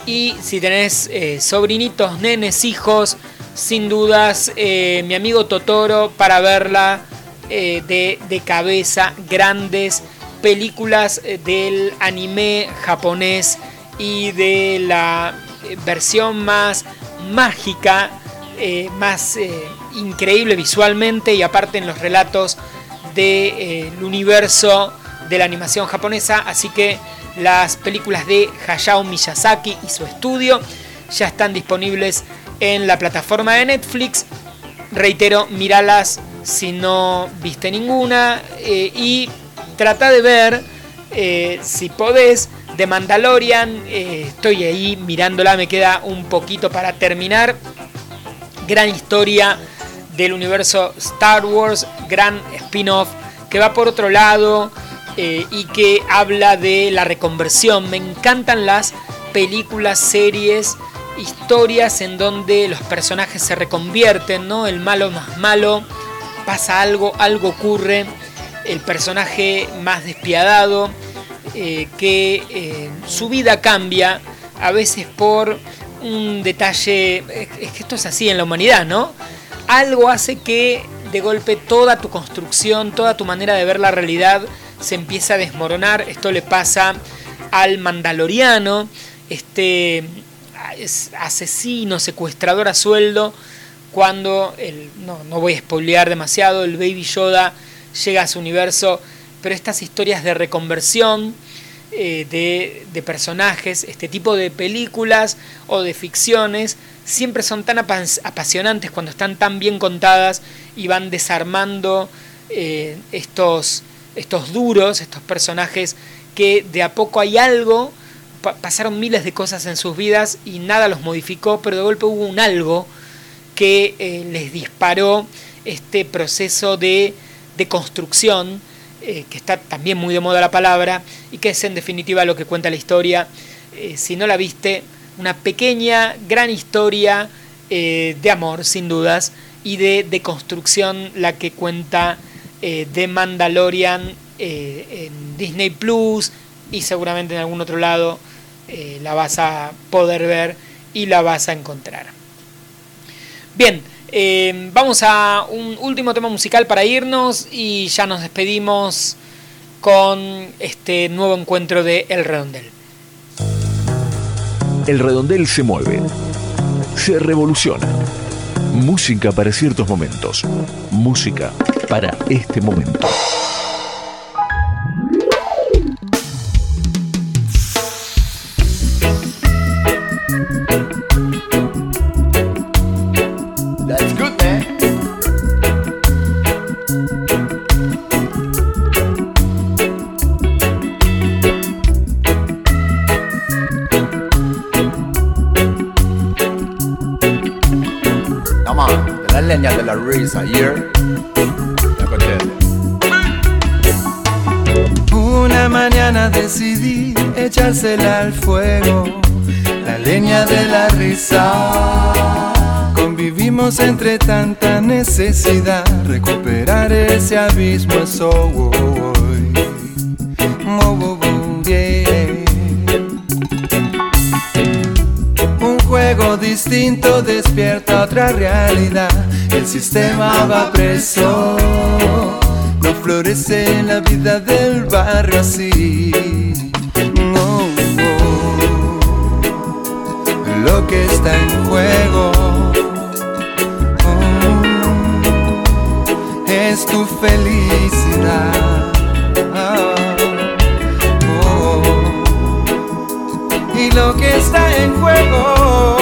Y si tenés eh, sobrinitos, nenes, hijos, sin dudas, eh, mi amigo Totoro para verla eh, de, de, cabeza, grandes películas del anime japonés y de la versión más mágica, más increíble visualmente y aparte en los relatos del de, universo de la animación japonesa. Así que las películas de Hayao Miyazaki y su estudio ya están disponibles en la plataforma de Netflix. Reitero, miralas si no viste ninguna y trata de ver si podés de Mandalorian. Eh, estoy ahí mirándola, me queda un poquito para terminar. Gran historia del universo Star Wars, gran spin-off que va por otro lado eh, y que habla de la reconversión. Me encantan las películas, series, historias en donde los personajes se reconvierten, ¿no? El malo más malo, pasa algo, algo ocurre, el personaje más despiadado eh, que eh, su vida cambia a veces por un detalle, es que esto es así en la humanidad, ¿no? Algo hace que de golpe toda tu construcción, toda tu manera de ver la realidad se empieza a desmoronar. Esto le pasa al mandaloriano, este asesino, secuestrador a sueldo, cuando, el, no, no voy a spoilear demasiado, el Baby Yoda llega a su universo pero estas historias de reconversión eh, de, personajes, este tipo de películas o de ficciones, siempre son tan apasionantes cuando están tan bien contadas y van desarmando eh, estos, estos duros, estos personajes que de a poco hay algo, pasaron miles de cosas en sus vidas y nada los modificó, pero de golpe hubo un algo que eh, les disparó este proceso de, de construcción eh, que está también muy de moda la palabra y que es en definitiva lo que cuenta la historia. Eh, si no la viste, una pequeña, gran historia de amor, sin dudas, y de, construcción, la que cuenta de Mandalorian en Disney Plus y seguramente en algún otro lado la vas a poder ver y la vas a encontrar. Bien, eh, vamos a un último tema musical para irnos y ya nos despedimos con este nuevo encuentro de El Redondel. El Redondel se mueve. se revoluciona. Música para ciertos momentos. Música para este momento. That's good, al fuego, la leña de la risa. Convivimos entre tanta necesidad, recuperar ese abismo es hoy. Un juego distinto despierta otra realidad. El sistema va preso. No florece la vida del barrio así. Está en juego oh, es tu felicidad. Oh, y lo que está en juego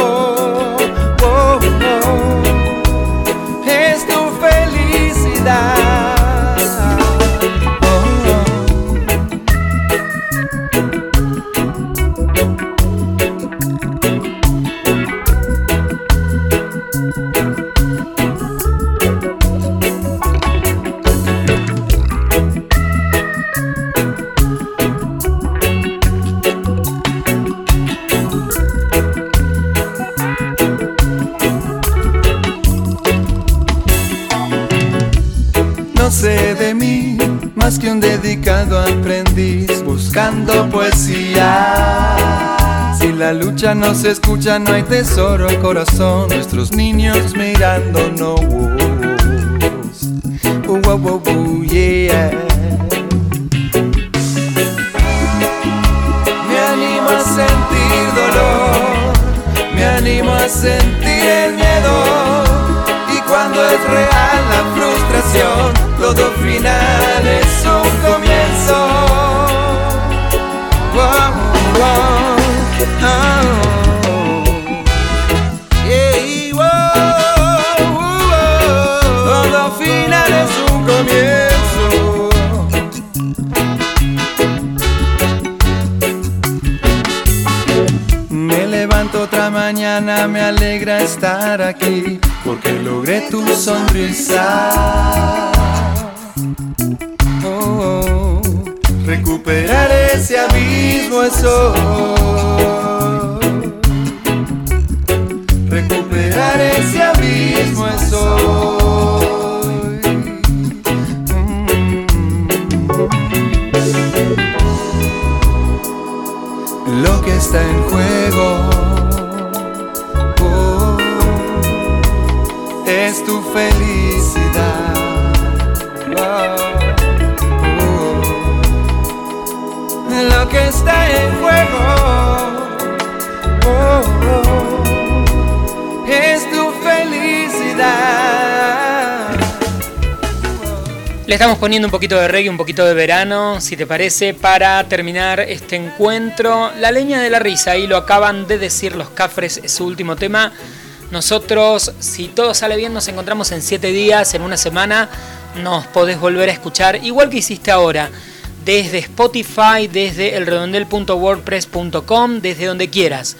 Lucha no se escucha, no hay tesoro, corazón. Nuestros niños mirándonos. Uh, uh, uh, yeah. Me animo a sentir dolor, me animo a sentir el miedo. Y cuando es real la frustración, todo final es un comienzo. Mañana, me alegra estar aquí, porque logré tu sonrisa. Oh, oh, recuperar ese abismo es hoy. Recuperar ese abismo es hoy. Mm. Lo que está en juego felicidad. Oh. Lo que está en juego oh, oh, es tu felicidad. Le estamos poniendo un poquito de reggae, un poquito de verano, si te parece, para terminar este encuentro. La leña de la risa, ahí lo acaban de decir los cafres, es su último tema. Nosotros, si todo sale bien, nos encontramos en 7 días, en una semana. Nos podés volver a escuchar, igual que hiciste ahora, desde Spotify, desde elredondel.wordpress.com, desde donde quieras.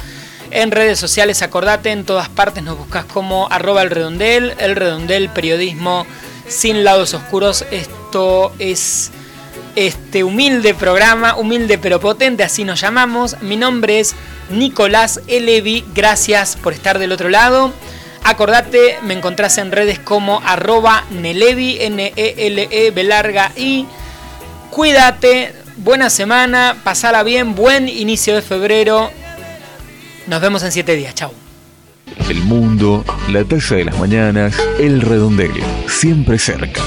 En redes sociales, acordate, en todas partes nos buscas como arroba el redondel, el redondel periodismo sin lados oscuros. Esto es este humilde programa, humilde pero potente, así nos llamamos. Mi nombre es Nicolás Elevi, gracias por estar del otro lado. Acordate, me encontrás en redes como arroba Nelevi, N-E-L-E, B larga I. Cuídate, buena semana, pasala bien, buen inicio de febrero. Nos vemos en 7 días, chao. El mundo, la taza de las mañanas, el redondel, siempre cerca.